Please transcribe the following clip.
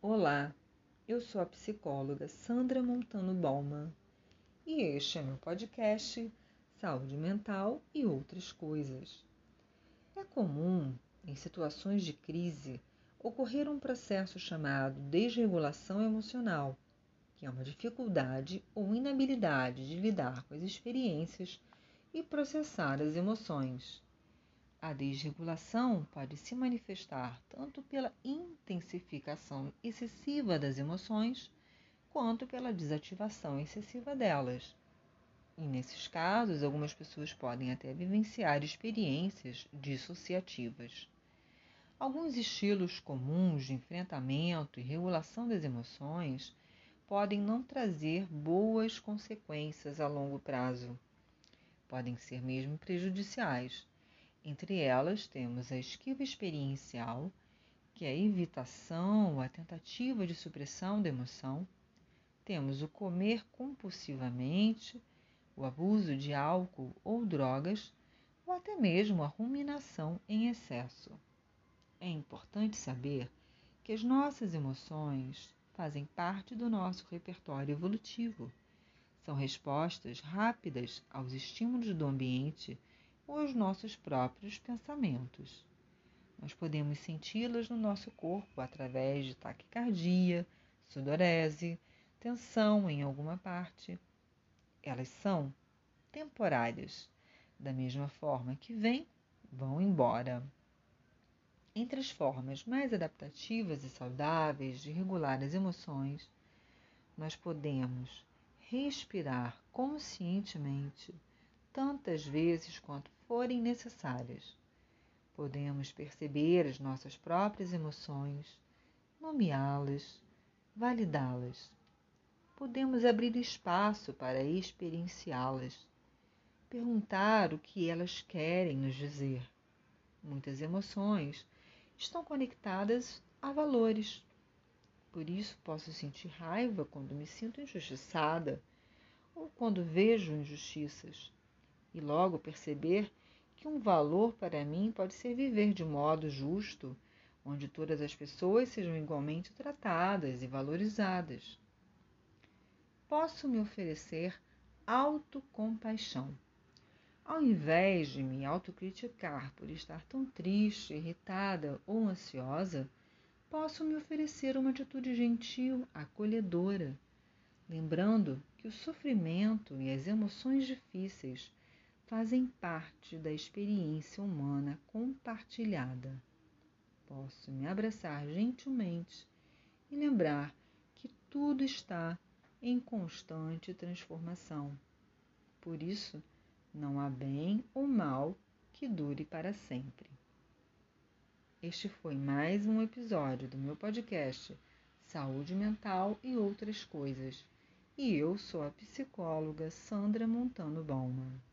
Olá, eu sou a psicóloga Sandra Montano Bauman e este é meu podcast Saúde Mental e Outras Coisas. É comum, em situações de crise, ocorrer um processo chamado desregulação emocional, que é uma dificuldade ou inabilidade de lidar com as experiências e processar as emoções. A desregulação pode se manifestar tanto pela intensificação excessiva das emoções, quanto pela desativação excessiva delas. E nesses casos, algumas pessoas podem até vivenciar experiências dissociativas. Alguns estilos comuns de enfrentamento e regulação das emoções podem não trazer boas consequências a longo prazo. Podem ser mesmo prejudiciais entre elas, temos a esquiva experiencial, que é a evitação, a tentativa de supressão da emoção. Temos o comer compulsivamente, o abuso de álcool ou drogas, ou até mesmo a ruminação em excesso. É importante saber que as nossas emoções fazem parte do nosso repertório evolutivo. São respostas rápidas aos estímulos do ambiente ou os nossos próprios pensamentos. Nós podemos senti-las no nosso corpo através de taquicardia, sudorese, tensão em alguma parte. Elas são temporárias, da mesma forma que vêm, vão embora. Entre as formas mais adaptativas e saudáveis de regular as emoções, nós podemos respirar conscientemente tantas vezes quanto forem necessárias. Podemos perceber as nossas próprias emoções, nomeá-las, validá-las. Podemos abrir espaço para experienciá-las, perguntar o que elas querem nos dizer. Muitas emoções estão conectadas a valores. Por isso, posso sentir raiva quando me sinto injustiçada ou quando vejo injustiças e logo perceber que um valor para mim pode ser viver de modo justo, onde todas as pessoas sejam igualmente tratadas e valorizadas. Posso me oferecer autocompaixão. Ao invés de me autocriticar por estar tão triste, irritada ou ansiosa, posso me oferecer uma atitude gentil, acolhedora, lembrando que o sofrimento e as emoções difíceis fazem parte da experiência humana compartilhada. Posso me abraçar gentilmente e lembrar que tudo está em constante transformação. Por isso, não há bem ou mal que dure para sempre. Este foi mais um episódio do meu podcast Saúde Mental e Outras Coisas. E eu sou a psicóloga Sandra Montano Bauman.